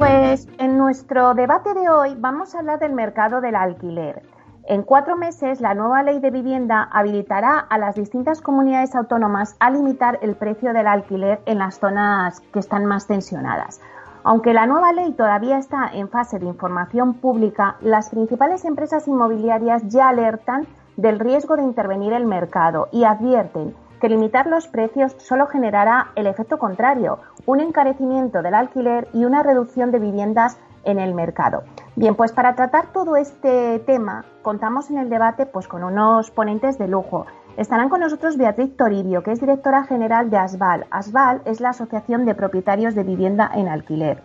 Pues en nuestro debate de hoy vamos a hablar del mercado del alquiler. En cuatro meses, la nueva ley de vivienda habilitará a las distintas comunidades autónomas a limitar el precio del alquiler en las zonas que están más tensionadas. Aunque la nueva ley todavía está en fase de información pública, las principales empresas inmobiliarias ya alertan del riesgo de intervenir el mercado y advierten que limitar los precios solo generará el efecto contrario, un encarecimiento del alquiler y una reducción de viviendas en el mercado. Bien, pues para tratar todo este tema contamos en el debate pues con unos ponentes de lujo. Estarán con nosotros Beatriz Toribio, que es directora general de ASBAL. ASBAL es la Asociación de Propietarios de Vivienda en Alquiler.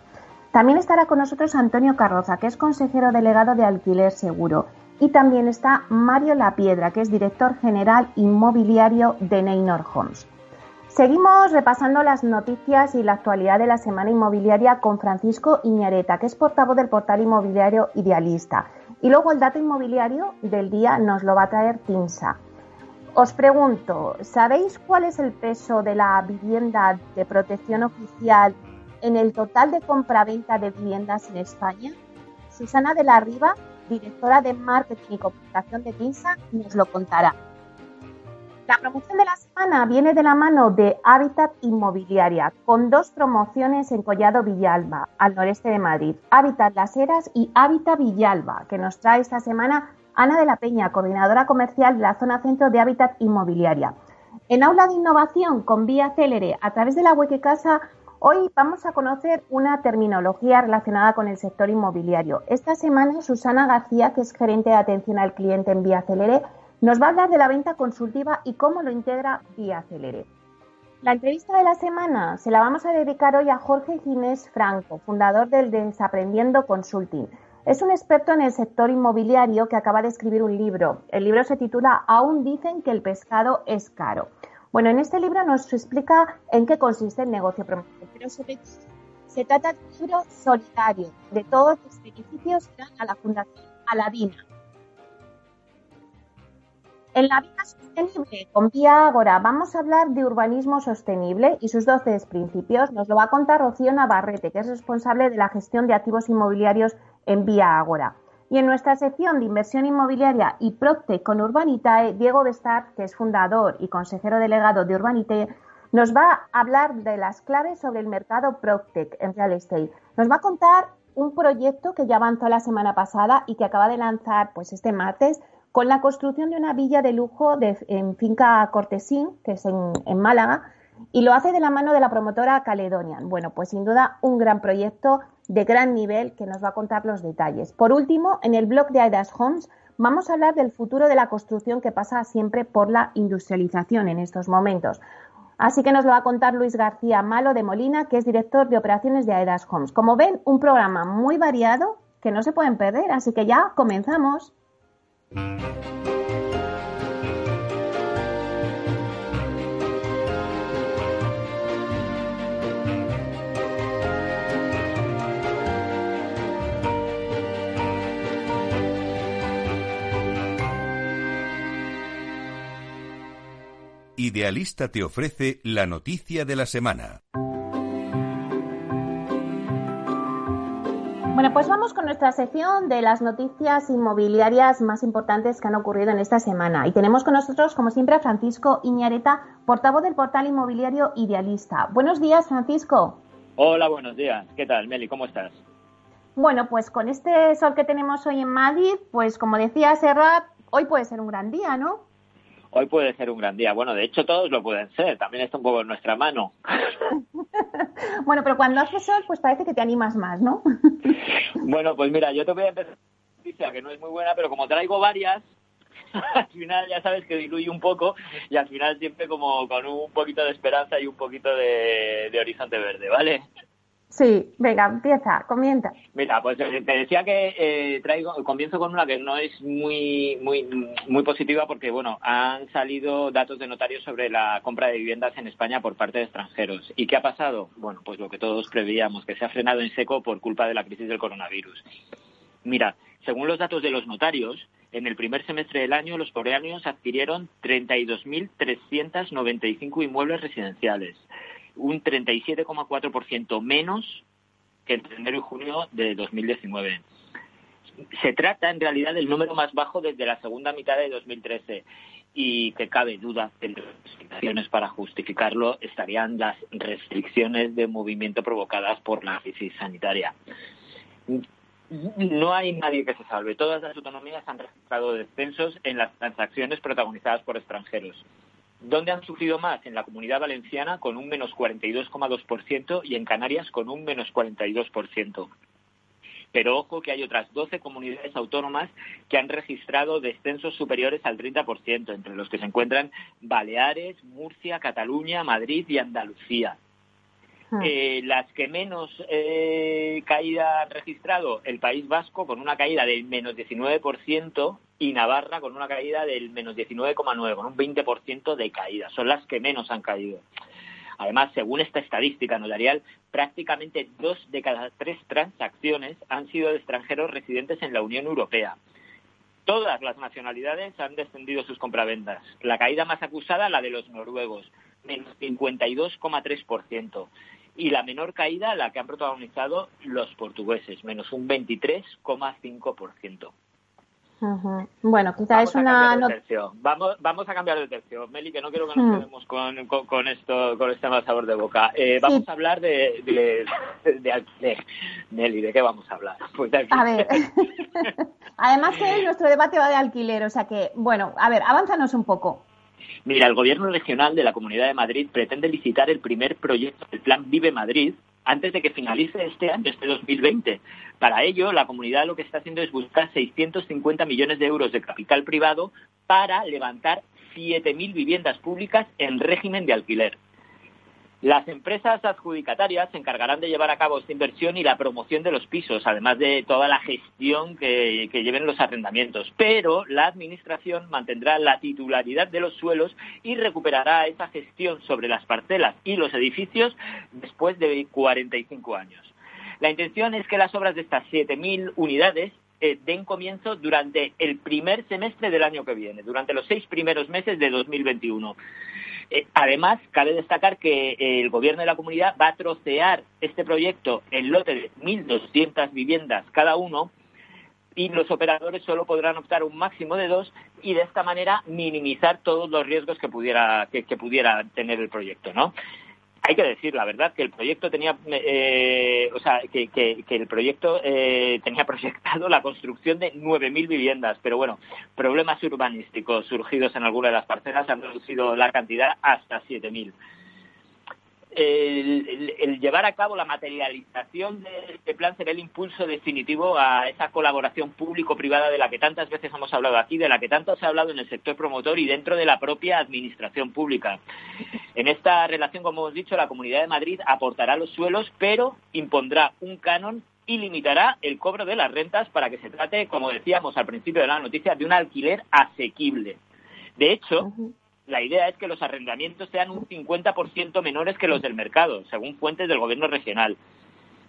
También estará con nosotros Antonio Carroza, que es consejero delegado de Alquiler Seguro. Y también está Mario Lapiedra, que es director general inmobiliario de Neynor Homes. Seguimos repasando las noticias y la actualidad de la semana inmobiliaria con Francisco Iñareta, que es portavoz del portal inmobiliario Idealista. Y luego el dato inmobiliario del día nos lo va a traer Tinsa. Os pregunto, ¿sabéis cuál es el peso de la vivienda de protección oficial en el total de compraventa de viviendas en España? Susana de la Riva directora de Marketing y Comunicación de Tinsa, nos lo contará. La promoción de la semana viene de la mano de Hábitat Inmobiliaria, con dos promociones en Collado Villalba, al noreste de Madrid, Hábitat Las Heras y Hábitat Villalba, que nos trae esta semana Ana de la Peña, coordinadora comercial de la zona centro de Hábitat Inmobiliaria. En Aula de Innovación con Vía Célere, a través de la web casa Hoy vamos a conocer una terminología relacionada con el sector inmobiliario. Esta semana Susana García, que es gerente de atención al cliente en Vía Celere, nos va a hablar de la venta consultiva y cómo lo integra Vía Celere. La entrevista de la semana se la vamos a dedicar hoy a Jorge Ginés Franco, fundador del Desaprendiendo Consulting. Es un experto en el sector inmobiliario que acaba de escribir un libro. El libro se titula Aún dicen que el pescado es caro. Bueno, en este libro nos explica en qué consiste el negocio promocional, pero sobre se trata de un libro solidario de todos los beneficios que dan a la Fundación Aladina. En la vida sostenible con Vía Ágora vamos a hablar de urbanismo sostenible y sus 12 principios. Nos lo va a contar Rocío Navarrete, que es responsable de la gestión de activos inmobiliarios en Vía Ágora. Y en nuestra sección de inversión inmobiliaria y Procte con Urbanitae, Diego Bestar, que es fundador y consejero delegado de Urbanitae, nos va a hablar de las claves sobre el mercado Proctec en real estate. Nos va a contar un proyecto que ya avanzó la semana pasada y que acaba de lanzar pues este martes con la construcción de una villa de lujo en finca Cortesín, que es en Málaga, y lo hace de la mano de la promotora Caledonian. Bueno, pues sin duda un gran proyecto de gran nivel que nos va a contar los detalles. Por último, en el blog de Aidas Homes vamos a hablar del futuro de la construcción que pasa siempre por la industrialización en estos momentos. Así que nos lo va a contar Luis García Malo de Molina, que es director de operaciones de Aidas Homes. Como ven, un programa muy variado que no se pueden perder, así que ya comenzamos. Idealista te ofrece la noticia de la semana. Bueno, pues vamos con nuestra sección de las noticias inmobiliarias más importantes que han ocurrido en esta semana. Y tenemos con nosotros, como siempre, a Francisco Iñareta, portavoz del portal inmobiliario Idealista. Buenos días, Francisco. Hola, buenos días. ¿Qué tal, Meli? ¿Cómo estás? Bueno, pues con este sol que tenemos hoy en Madrid, pues como decía Serrat, hoy puede ser un gran día, ¿no? Hoy puede ser un gran día. Bueno, de hecho todos lo pueden ser. También está un poco en nuestra mano. bueno, pero cuando hace sol, pues parece que te animas más, ¿no? bueno, pues mira, yo te voy a empezar que no es muy buena, pero como traigo varias, al final ya sabes que diluye un poco y al final siempre como con un poquito de esperanza y un poquito de, de horizonte verde, ¿vale? Sí, venga, empieza, comienza. Mira, pues eh, te decía que eh, traigo, comienzo con una que no es muy, muy, muy positiva porque, bueno, han salido datos de notarios sobre la compra de viviendas en España por parte de extranjeros. ¿Y qué ha pasado? Bueno, pues lo que todos preveíamos, que se ha frenado en seco por culpa de la crisis del coronavirus. Mira, según los datos de los notarios, en el primer semestre del año los coreanos adquirieron 32.395 inmuebles residenciales un 37,4% menos que en enero y junio de 2019. Se trata en realidad del número más bajo desde la segunda mitad de 2013 y que cabe duda que entre las explicaciones para justificarlo estarían las restricciones de movimiento provocadas por la crisis sanitaria. No hay nadie que se salve. Todas las autonomías han registrado descensos en las transacciones protagonizadas por extranjeros. ¿Dónde han sufrido más? En la comunidad valenciana con un menos 42,2% y en Canarias con un menos 42%. Pero ojo que hay otras 12 comunidades autónomas que han registrado descensos superiores al 30%, entre los que se encuentran Baleares, Murcia, Cataluña, Madrid y Andalucía. Ah. Eh, las que menos eh, caída han registrado, el País Vasco con una caída del menos 19% y Navarra con una caída del menos 19,9, con un 20% de caída. Son las que menos han caído. Además, según esta estadística notarial, prácticamente dos de cada tres transacciones han sido de extranjeros residentes en la Unión Europea. Todas las nacionalidades han descendido sus compraventas. La caída más acusada, la de los noruegos, menos 52,3% y la menor caída la que han protagonizado los portugueses, menos un 23,5%. Bueno, quizá es una. Vamos, vamos a cambiar de tercio, Meli, que no quiero que nos quedemos con, con, esto, con este mal sabor de boca. Eh, vamos a hablar de, de, alquiler. Meli, ¿de qué vamos a hablar? Pues a ver. Además que nuestro debate va de alquiler, o sea que, bueno, a ver, avánzanos un poco. Mira, el Gobierno regional de la Comunidad de Madrid pretende licitar el primer proyecto del Plan Vive Madrid antes de que finalice este año, este 2020. Para ello, la comunidad lo que está haciendo es buscar 650 millones de euros de capital privado para levantar 7.000 viviendas públicas en régimen de alquiler. Las empresas adjudicatarias se encargarán de llevar a cabo esta inversión y la promoción de los pisos, además de toda la gestión que, lleven los arrendamientos. Pero la Administración mantendrá la titularidad de los suelos y recuperará esa gestión sobre las parcelas y los edificios después de 45 años. La intención es que las obras de estas 7.000 unidades eh, den comienzo durante el primer semestre del año que viene, durante los seis primeros meses de 2021. Eh, además, cabe destacar que eh, el gobierno de la comunidad va a trocear este proyecto en lote de 1.200 viviendas cada uno y los operadores solo podrán optar un máximo de dos y de esta manera minimizar todos los riesgos que pudiera, que pudiera tener el proyecto, ¿no? Hay que decir la verdad que el proyecto tenía eh, o sea que, el proyecto eh, tenía proyectado la construcción de 9.000 viviendas. Pero bueno problemas urbanísticos surgidos en alguna de las parcelas han reducido la cantidad hasta 7.000 el, llevar a cabo la materialización de este plan será el impulso definitivo a esa colaboración público-privada de la que tantas veces hemos hablado aquí, de la que tanto se ha hablado en el sector promotor y dentro de la propia administración pública. En esta relación, como hemos dicho, la Comunidad de Madrid aportará los suelos, pero impondrá un canon y limitará el cobro de las rentas para que se trate, como decíamos al principio de la noticia, de un alquiler asequible. De hecho, la idea es que los arrendamientos sean un 50% menores que los del mercado, según fuentes del gobierno regional.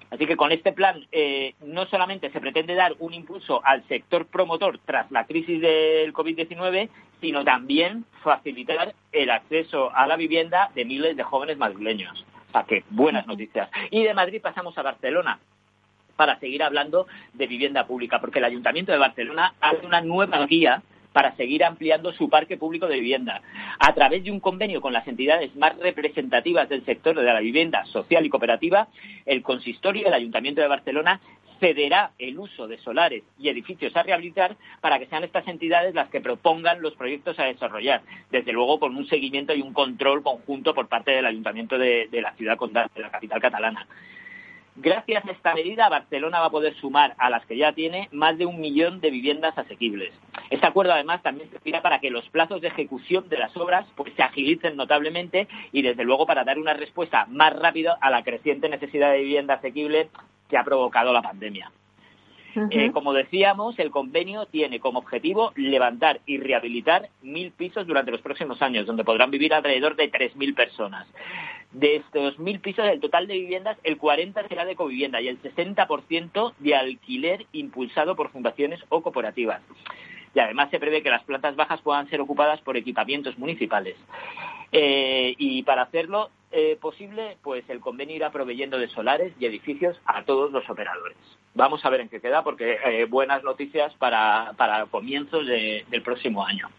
Así que con este plan eh, no solamente se pretende dar un impulso al sector promotor tras la crisis del COVID-19, sino también facilitar el acceso a la vivienda de miles de jóvenes madrileños. O sea que buenas noticias. Y de Madrid pasamos a Barcelona. para seguir hablando de vivienda pública, porque el Ayuntamiento de Barcelona hace una nueva guía para seguir ampliando su parque público de vivienda. A través de un convenio con las entidades más representativas del sector de la vivienda social y cooperativa, el consistorio del Ayuntamiento de Barcelona cederá el uso de solares y edificios a rehabilitar para que sean estas entidades las que propongan los proyectos a desarrollar, desde luego con un seguimiento y un control conjunto por parte del Ayuntamiento de, la ciudad de la capital catalana. Gracias a esta medida, Barcelona va a poder sumar a las que ya tiene más de un millón de viviendas asequibles. Este acuerdo, además, también servirá para que los plazos de ejecución de las obras pues, se agilicen notablemente y, desde luego, para dar una respuesta más rápida a la creciente necesidad de vivienda asequible que ha provocado la pandemia. Eh, como decíamos, el convenio tiene como objetivo levantar y rehabilitar mil pisos durante los próximos años, donde podrán vivir alrededor de tres mil personas. De estos mil pisos, del total de viviendas, el 40 será de covivienda y el 60% de alquiler impulsado por fundaciones o cooperativas y además se prevé que las plantas bajas puedan ser ocupadas por equipamientos municipales. Eh, y para hacerlo eh, posible, pues el convenio irá proveyendo de solares y edificios a todos los operadores. Vamos a ver en qué queda, porque eh, buenas noticias para, para comienzos del próximo año.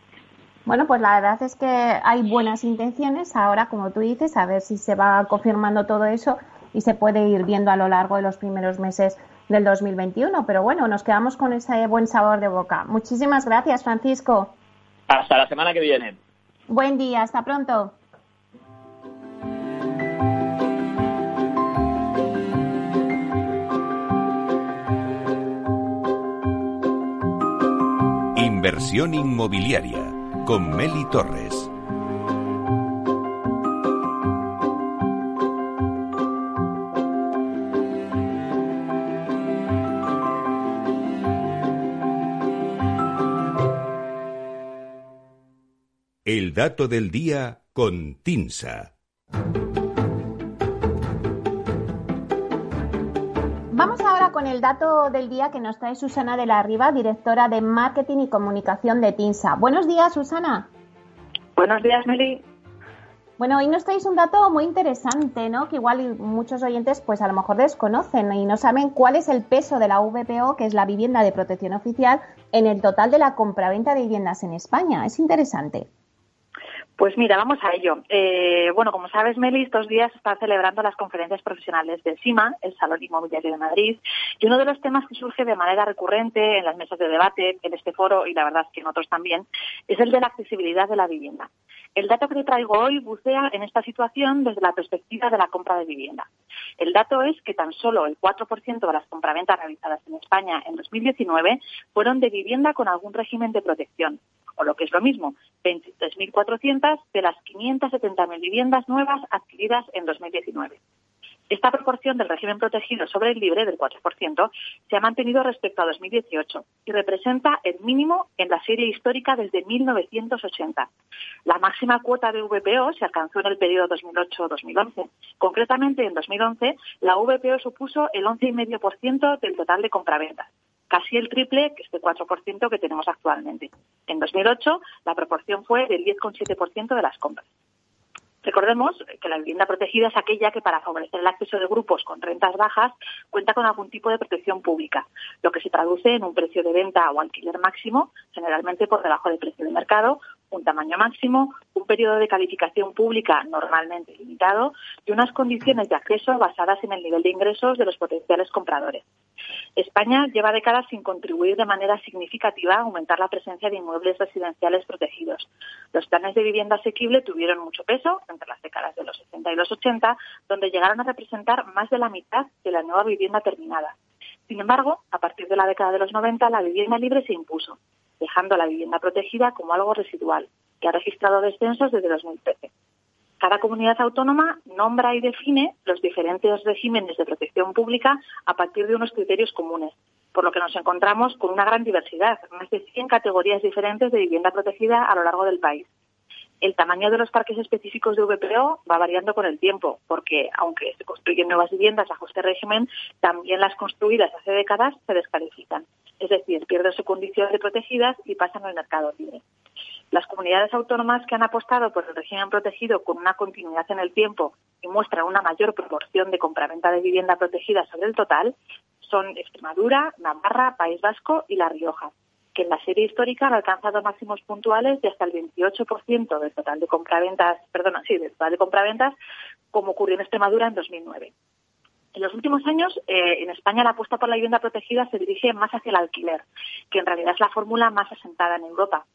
Bueno, pues la verdad es que hay buenas intenciones. Ahora, como tú dices, a ver si se va confirmando todo eso y se puede ir viendo a lo largo de los primeros meses del 2021. Pero bueno, nos quedamos con ese buen sabor de boca. Muchísimas gracias, Francisco. Hasta la semana que viene. Buen día, hasta pronto. Inversión inmobiliaria con Meli Torres. El dato del día con Tinsa. Con el dato del día que nos trae Susana de la Riva, directora de Marketing y Comunicación de TINSA. Buenos días, Susana. Buenos días, Meli. Bueno, hoy nos traéis un dato muy interesante, ¿no? Que igual muchos oyentes, pues a lo mejor desconocen y no saben cuál es el peso de la VPO, que es la vivienda de protección oficial, en el total de la compraventa de viviendas en España. Es interesante. Pues mira, vamos a ello. Eh, bueno, como sabes, Meli, estos días está celebrando las conferencias profesionales de SIMA, el Salón Inmobiliario de Madrid, y uno de los temas que surge de manera recurrente en las mesas de debate, en este foro y la verdad es que en otros también, es el de la accesibilidad de la vivienda. El dato que te traigo hoy bucea en esta situación desde la perspectiva de la compra de vivienda. El dato es que tan solo el 4% de las compraventas realizadas en España en 2019 fueron de vivienda con algún régimen de protección, o lo que es lo mismo, 23.400 de las 570.000 viviendas nuevas adquiridas en 2019. Esta proporción del régimen protegido sobre el libre del 4% se ha mantenido respecto a 2018 y representa el mínimo en la serie histórica desde 1980. La máxima cuota de VPO se alcanzó en el periodo 2008-2011. Concretamente, en 2011, la VPO supuso el 11,5% del total de compraventas, casi el triple que este 4% que tenemos actualmente. En 2008, la proporción fue del 10,7% de las compras. Recordemos que la vivienda protegida es aquella que para favorecer el acceso de grupos con rentas bajas cuenta con algún tipo de protección pública, lo que se traduce en un precio de venta o alquiler máximo, generalmente por debajo del precio de mercado, un tamaño máximo, un periodo de calificación pública normalmente limitado y unas condiciones de acceso basadas en el nivel de ingresos de los potenciales compradores. España lleva décadas sin contribuir de manera significativa a aumentar la presencia de inmuebles residenciales protegidos. Los planes de vivienda asequible tuvieron mucho peso entre las décadas de los 60 y los 80, donde llegaron a representar más de la mitad de la nueva vivienda terminada. Sin embargo, a partir de la década de los 90, la vivienda libre se impuso, dejando la vivienda protegida como algo residual, que ha registrado descensos desde 2013. Cada comunidad autónoma nombra y define los diferentes regímenes de protección pública a partir de unos criterios comunes, por lo que nos encontramos con una gran diversidad, más de 100 categorías diferentes de vivienda protegida a lo largo del país. El tamaño de los parques específicos de VPO va variando con el tiempo, porque aunque se construyen nuevas viviendas bajo este régimen, también las construidas hace décadas se descalifican. Es decir, pierden su condición de protegidas y pasan al mercado libre. Las comunidades autónomas que han apostado por el régimen protegido con una continuidad en el tiempo y muestran una mayor proporción de compraventa de vivienda protegida sobre el total son Extremadura, Navarra, País Vasco y La Rioja, que en la serie histórica han alcanzado máximos puntuales de hasta el 28% del total de compraventas, perdona, sí, del total de compraventas, como ocurrió en Extremadura en 2009. En los últimos años, eh, en España la apuesta por la vivienda protegida se dirige más hacia el alquiler, que en realidad es la fórmula más asentada en Europa.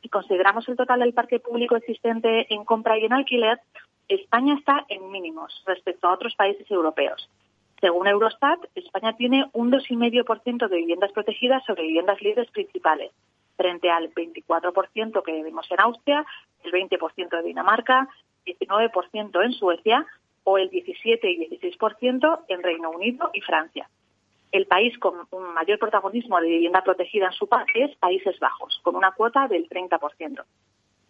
Si consideramos el total del parque público existente en compra y en alquiler, España está en mínimos respecto a otros países europeos. Según Eurostat, España tiene un 2,5% de viviendas protegidas sobre viviendas libres principales, frente al 24% que vemos en Austria, el 20% de Dinamarca, 19% en Suecia o el 17 y 16% en Reino Unido y Francia. El país con mayor protagonismo de vivienda protegida en su parque es Países Bajos, con una cuota del 30%.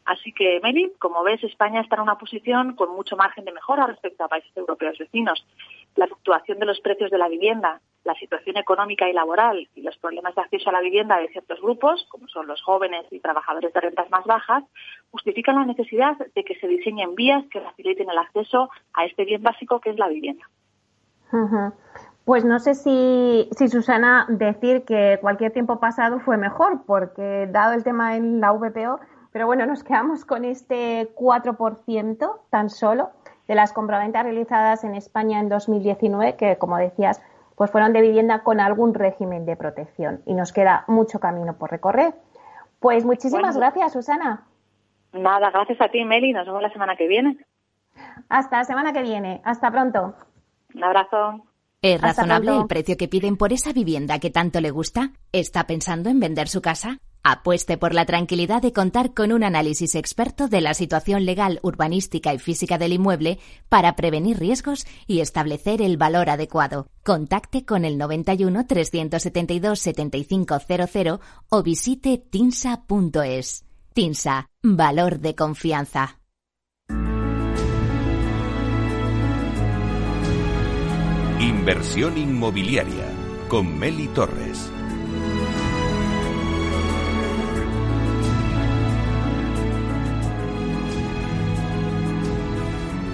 Así que, Meli, como ves, España está en una posición con mucho margen de mejora respecto a países europeos vecinos. La fluctuación de los precios de la vivienda, la situación económica y laboral y los problemas de acceso a la vivienda de ciertos grupos, como son los jóvenes y trabajadores de rentas más bajas, justifican la necesidad de que se diseñen vías que faciliten el acceso a este bien básico que es la vivienda. Pues no sé si, si, Susana, decir que cualquier tiempo pasado fue mejor, porque dado el tema en la VPO, pero bueno, nos quedamos con este 4% tan solo de las compraventas realizadas en España en 2019, que como decías, pues fueron de vivienda con algún régimen de protección y nos queda mucho camino por recorrer. Pues muchísimas gracias, Susana. Nada, gracias a ti, Meli. Nos vemos la semana que viene. Hasta la semana que viene. Hasta pronto. Un abrazo. ¿Es razonable el precio que piden por esa vivienda que tanto le gusta? ¿Está pensando en vender su casa? Apueste por la tranquilidad de contar con un análisis experto de la situación legal, urbanística y física del inmueble para prevenir riesgos y establecer el valor adecuado. Contacte con el 91 372 7500 o visite tinsa.es. Tinsa, valor de confianza. Inversión inmobiliaria con Meli Torres.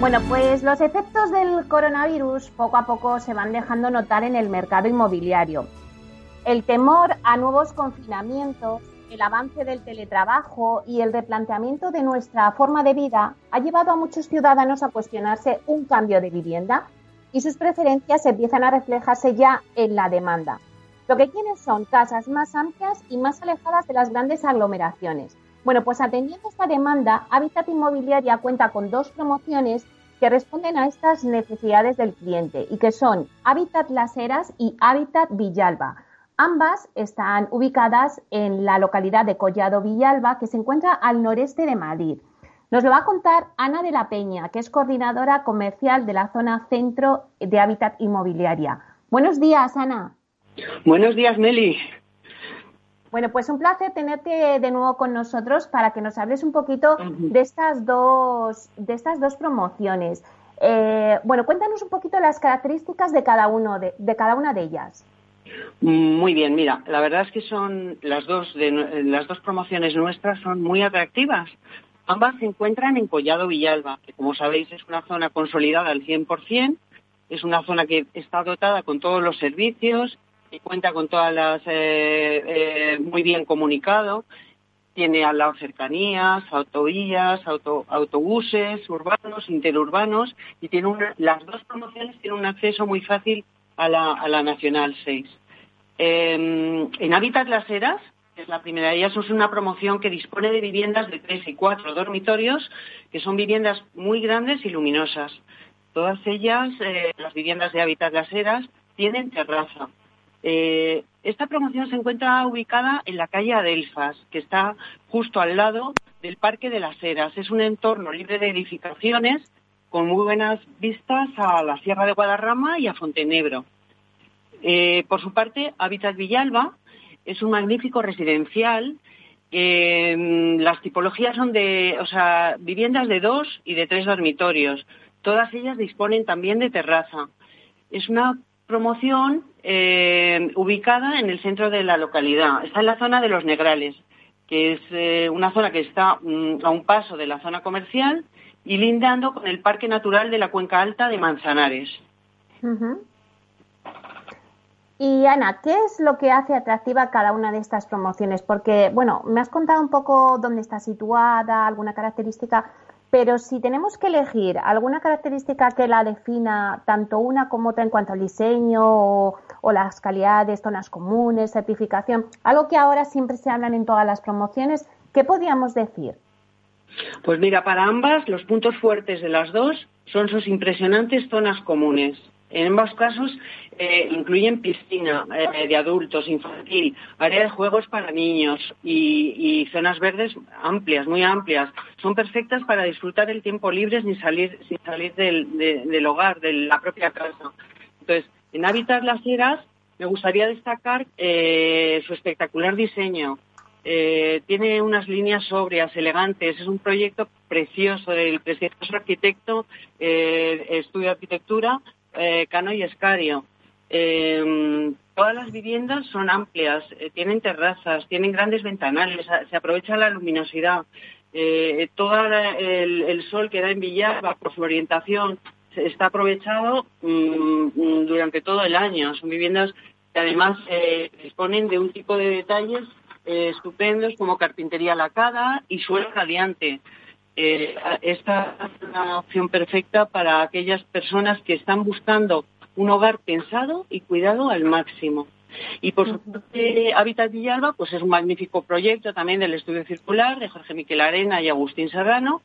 Bueno, pues los efectos del coronavirus poco a poco se van dejando notar en el mercado inmobiliario. El temor a nuevos confinamientos, el avance del teletrabajo y el replanteamiento de nuestra forma de vida ha llevado a muchos ciudadanos a cuestionarse un cambio de vivienda y sus preferencias empiezan a reflejarse ya en la demanda. Lo que quieren son casas más amplias y más alejadas de las grandes aglomeraciones bueno, pues atendiendo esta demanda, Habitat Inmobiliaria cuenta con dos promociones que responden a estas necesidades del cliente y que son Habitat Las Heras y Habitat Villalba. Ambas están ubicadas en la localidad de Collado Villalba, que se encuentra al noreste de Madrid. Nos lo va a contar Ana de la Peña, que es coordinadora comercial de la zona centro de Habitat Inmobiliaria. Buenos días, Ana. Buenos días, Meli. Bueno, pues un placer tenerte de nuevo con nosotros para que nos hables un poquito de estas dos, de estas dos promociones. Eh, bueno, cuéntanos un poquito las características de cada uno de, cada una de ellas. Muy bien, mira, la verdad es que son las dos de, las dos promociones nuestras son muy atractivas. Ambas se encuentran en Collado Villalba, que como sabéis es una zona consolidada al 100%, es una zona que está dotada con todos los servicios, y cuenta con todas las eh, eh, muy bien comunicado. Tiene al lado cercanías, autovías, autobuses urbanos, interurbanos y tiene las dos promociones tienen un acceso muy fácil a la, a la Nacional 6. Em, en Hábitat Las Heras, que es la primera de ellas, es una promoción que dispone de viviendas de tres y cuatro dormitorios, que son viviendas muy grandes y luminosas. Todas ellas, eh, las viviendas de Hábitat Las Heras, tienen terraza. Eh, esta promoción se encuentra ubicada en la calle Adelfas, que está justo al lado del Parque de las Heras. Es un entorno libre de edificaciones con muy buenas vistas a la Sierra de Guadarrama y a Fontenebro. Eh, por su parte, Habitat Villalba es un magnífico residencial. Mm, las tipologías son de, o sea, viviendas de dos y de tres dormitorios. Todas ellas disponen también de terraza. Es una promoción eh, ubicada en el centro de la localidad. Está en la zona de Los Negrales, que es eh, una zona que está mm, a un paso de la zona comercial y lindando con el Parque Natural de la Cuenca Alta de Manzanares. Y Ana, ¿qué es lo que hace atractiva cada una de estas promociones? Porque, bueno, me has contado un poco dónde está situada, alguna característica, pero si tenemos que elegir alguna característica que la defina tanto una como otra en cuanto al diseño o, las calidades, zonas comunes, certificación, algo que ahora siempre se hablan en todas las promociones, ¿qué podríamos decir? Pues mira, para ambas los puntos fuertes de las dos son sus impresionantes zonas comunes. En ambos casos eh, incluyen piscina eh, de adultos, infantil, área de juegos para niños y, zonas verdes amplias, muy amplias. Son perfectas para disfrutar el tiempo libre sin salir, sin salir del, hogar, de la propia casa. Entonces, en Hábitat Las Heras me gustaría destacar eh, su espectacular diseño. tiene unas líneas sobrias, elegantes. Es un proyecto precioso del precioso arquitecto, estudio de arquitectura, eh, Cano y Escario. Eh, todas las viviendas son amplias, eh, tienen terrazas, tienen grandes ventanales, se aprovecha la luminosidad. todo el, sol que da en Villalba por su orientación está aprovechado mm, mm, durante todo el año. Son viviendas que además disponen de un tipo de detalles estupendos como carpintería lacada y suelo radiante. Eh, esta es una opción perfecta para aquellas personas que están buscando un hogar pensado y cuidado al máximo. Y por supuesto, Habitat Villalba pues es un magnífico proyecto también del estudio circular de Jorge Miquel Arena y Agustín Serrano.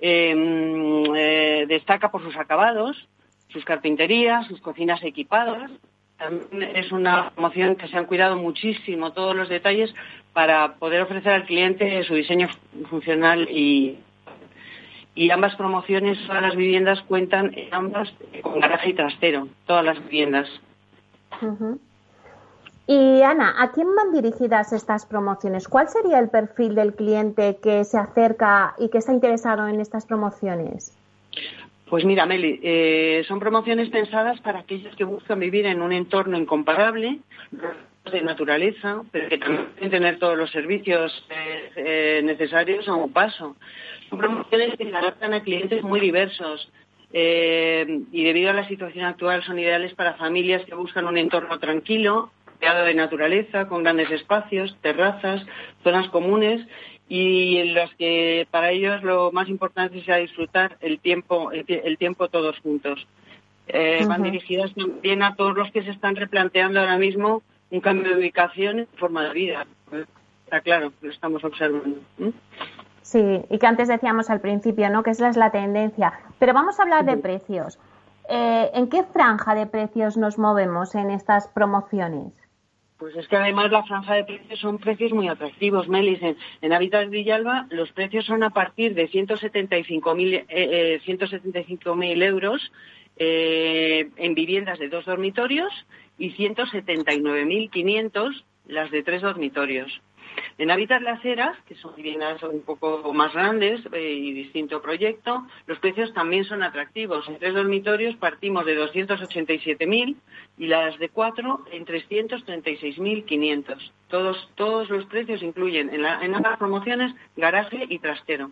Em, eh, destaca por sus acabados, sus carpinterías, sus cocinas equipadas. También es una promoción que se han cuidado muchísimo todos los detalles para poder ofrecer al cliente su diseño funcional y y ambas promociones, todas las viviendas cuentan ambas con garaje y trastero, todas las viviendas. Y Ana, ¿a quién van dirigidas estas promociones? ¿Cuál sería el perfil del cliente que se acerca y que está interesado en estas promociones? Pues mira, Meli, eh, son promociones pensadas para aquellos que buscan vivir en un entorno incomparable, de naturaleza, pero que también pueden tener todos los servicios eh, eh, necesarios a un paso. Son promociones que se adaptan a clientes muy diversos eh, y debido a la situación actual son ideales para familias que buscan un entorno tranquilo, rodeado de naturaleza, con grandes espacios, terrazas, zonas comunes y en las que para ellos lo más importante sea disfrutar el tiempo, el, tiempo todos juntos. Van dirigidas también a todos los que se están replanteando ahora mismo un cambio de ubicación en forma de vida. Está claro, lo estamos observando. Sí, y que antes decíamos al principio, ¿no? Que esa es la tendencia. Pero vamos a hablar de precios. Eh, ¿En qué franja de precios nos movemos en estas promociones? Pues es que además la franja de precios son precios muy atractivos, Melis. En, en Habitat Villalba los precios son a partir de 175.000 eh, eh, euros en viviendas de dos dormitorios y 179.500 las de tres dormitorios. En Hábitat Las Heras, que son viviendas un poco más grandes eh, y distinto proyecto, los precios también son atractivos. En tres dormitorios partimos de 287.000 y las de cuatro en 336.500. Todos, todos los precios incluyen en, en ambas promociones garaje y trastero.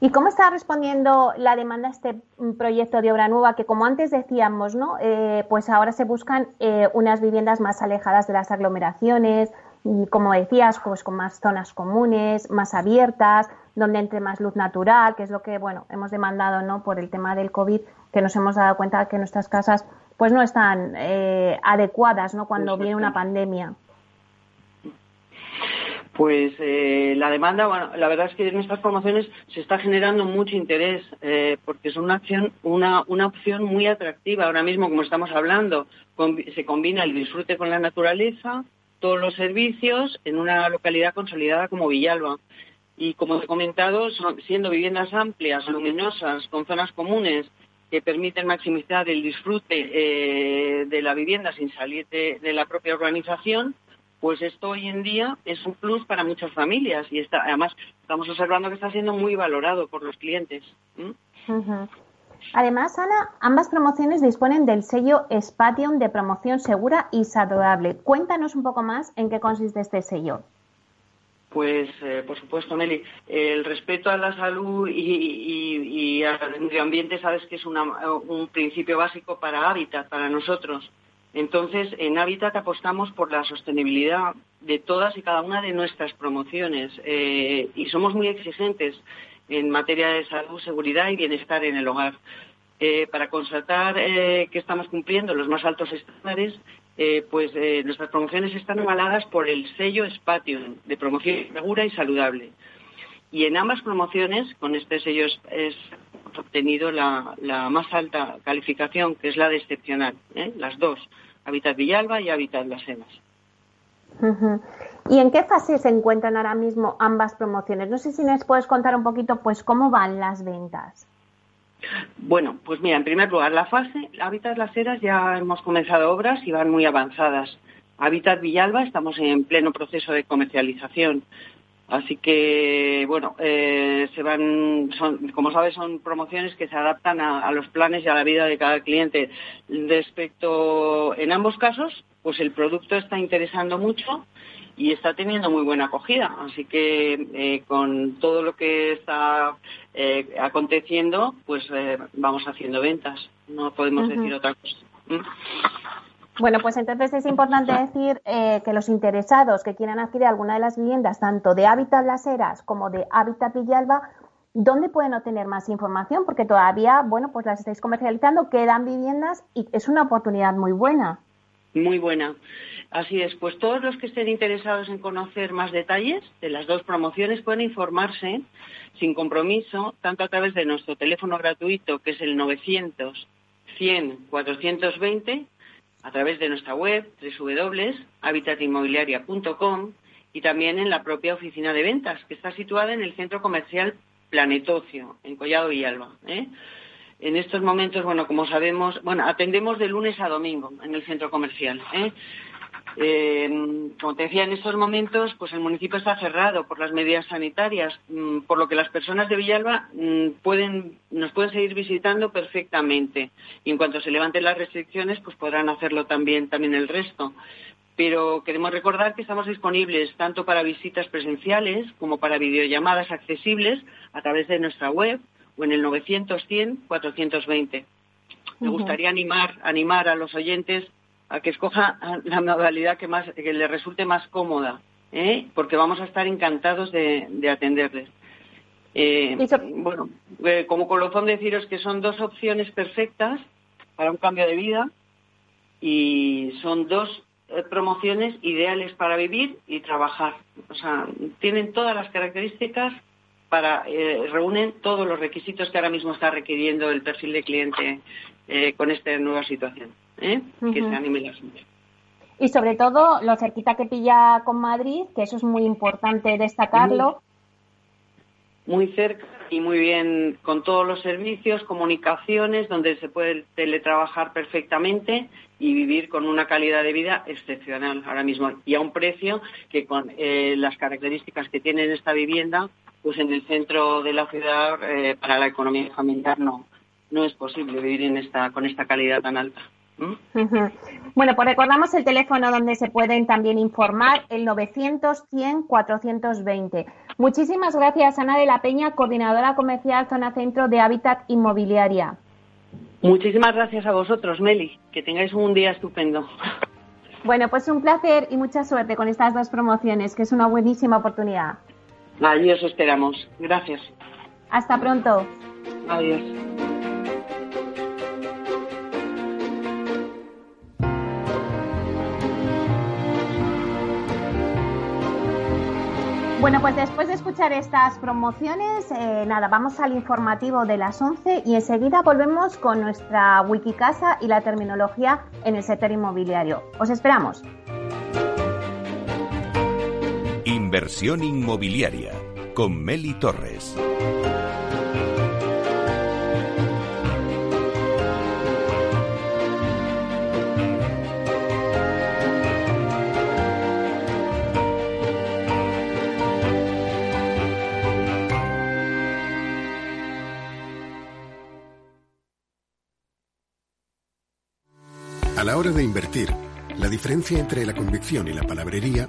¿Y cómo está respondiendo la demanda a este proyecto de obra nueva que, como antes decíamos, ¿no? Eh, pues ahora se buscan eh, unas viviendas más alejadas de las aglomeraciones y, como decías, pues con más zonas comunes, más abiertas, donde entre más luz natural, que es lo que, bueno, hemos demandado, ¿no? Por el tema del COVID, que nos hemos dado cuenta que nuestras casas, pues no están eh, adecuadas, ¿no? Cuando viene una pandemia. Pues eh, la demanda, bueno, la verdad es que en estas promociones se está generando mucho interés eh, porque es una opción, una, una opción muy atractiva. Ahora mismo, como estamos hablando, se combina el disfrute con la naturaleza, todos los servicios en una localidad consolidada como Villalba. Y como he comentado, siendo viviendas amplias, luminosas, con zonas comunes que permiten maximizar el disfrute eh, de la vivienda sin salir de la propia urbanización, pues esto hoy en día es un plus para muchas familias y está, además estamos observando que está siendo muy valorado por los clientes. Además, Ana, ambas promociones disponen del sello Spatium de promoción segura y saludable. Cuéntanos un poco más en qué consiste este sello. Pues, eh, por supuesto, Meli, el respeto a la salud y, al medio ambiente, sabes que es un principio básico para Hábitat, para nosotros. Entonces, en Habitat apostamos por la sostenibilidad de todas y cada una de nuestras promociones eh, y somos muy exigentes en materia de salud, seguridad y bienestar en el hogar. Eh, para constatar eh, que estamos cumpliendo los más altos estándares, pues nuestras promociones están avaladas por el sello Spatium de promoción segura y saludable. Y en ambas promociones, con este sello es, obtenido la, más alta calificación, que es la de excepcional, ¿eh? las dos, Hábitat Villalba y Hábitat Las Henas. ¿Y en qué fase se encuentran ahora mismo ambas promociones? No sé si nos puedes contar un poquito, pues, cómo van las ventas. Bueno, pues mira, en primer lugar, la fase Hábitat Las Heras ya hemos comenzado obras y van muy avanzadas. Hábitat Villalba estamos en pleno proceso de comercialización. Así que, bueno, eh, se van, son, como sabes, son promociones que se adaptan a, los planes y a la vida de cada cliente. Respecto, en ambos casos, pues el producto está interesando mucho y está teniendo muy buena acogida. Así que eh, con todo lo que está eh, aconteciendo, pues vamos haciendo ventas. No podemos decir otra cosa. ¿Mm? Bueno, pues entonces es importante decir eh, que los interesados que quieran adquirir alguna de las viviendas, tanto de Hábitat Las Heras como de Hábitat Villalba, ¿dónde pueden obtener más información? Porque todavía, bueno, pues las estáis comercializando, quedan viviendas y es una oportunidad muy buena. Muy buena. Así es, pues todos los que estén interesados en conocer más detalles de las dos promociones pueden informarse sin compromiso, tanto a través de nuestro teléfono gratuito, que es el 900 100 420, a través de nuestra web www.habitatinmobiliaria.com y también en la propia oficina de ventas, que está situada en el centro comercial Planetocio, en Collado Villalba. En estos momentos, bueno, como sabemos, bueno, atendemos de lunes a domingo en el centro comercial. ¿eh? Eh, como te decía, en estos momentos, pues el municipio está cerrado por las medidas sanitarias, mm, por lo que las personas de Villalba mm, pueden, nos pueden seguir visitando perfectamente. Y en cuanto se levanten las restricciones, pues podrán hacerlo también, también el resto. Pero queremos recordar que estamos disponibles tanto para visitas presenciales como para videollamadas accesibles a través de nuestra web o en el 900 100 420. Me gustaría animar, animar a los oyentes a que escoja la modalidad que más que le resulte más cómoda, ¿eh? porque vamos a estar encantados de, atenderles. Eh, bueno, eh, como colofón deciros que son dos opciones perfectas para un cambio de vida y son dos promociones ideales para vivir y trabajar. O sea, tienen todas las características para reúnen todos los requisitos que ahora mismo está requiriendo el perfil de cliente con esta nueva situación. ¿eh? que se anime la gente. Y sobre todo lo cerquita que pilla con Madrid, que eso es muy importante destacarlo. Muy, cerca y muy bien con todos los servicios, comunicaciones, donde se puede teletrabajar perfectamente y vivir con una calidad de vida excepcional ahora mismo y a un precio que con eh, las características que tiene esta vivienda, pues en el centro de la ciudad eh, para la economía familiar no no es posible vivir en esta con esta calidad tan alta. Bueno, pues recordamos el teléfono donde se pueden también informar, el 900 100 420. Muchísimas gracias, Ana de la Peña, coordinadora comercial Zona Centro de Hábitat Inmobiliaria. Muchísimas gracias a vosotros, Meli. Que tengáis un día estupendo. Bueno, pues un placer y mucha suerte con estas dos promociones, que es una buenísima oportunidad. Allí os esperamos. Gracias. Hasta pronto. Adiós. Bueno, pues después de escuchar estas promociones, eh, nada, vamos al informativo de las 11 y enseguida volvemos con nuestra Wikicasa y la terminología en el sector inmobiliario. Os esperamos. Inversión inmobiliaria con Meli Torres. A la hora de invertir, la diferencia entre la convicción y la palabrería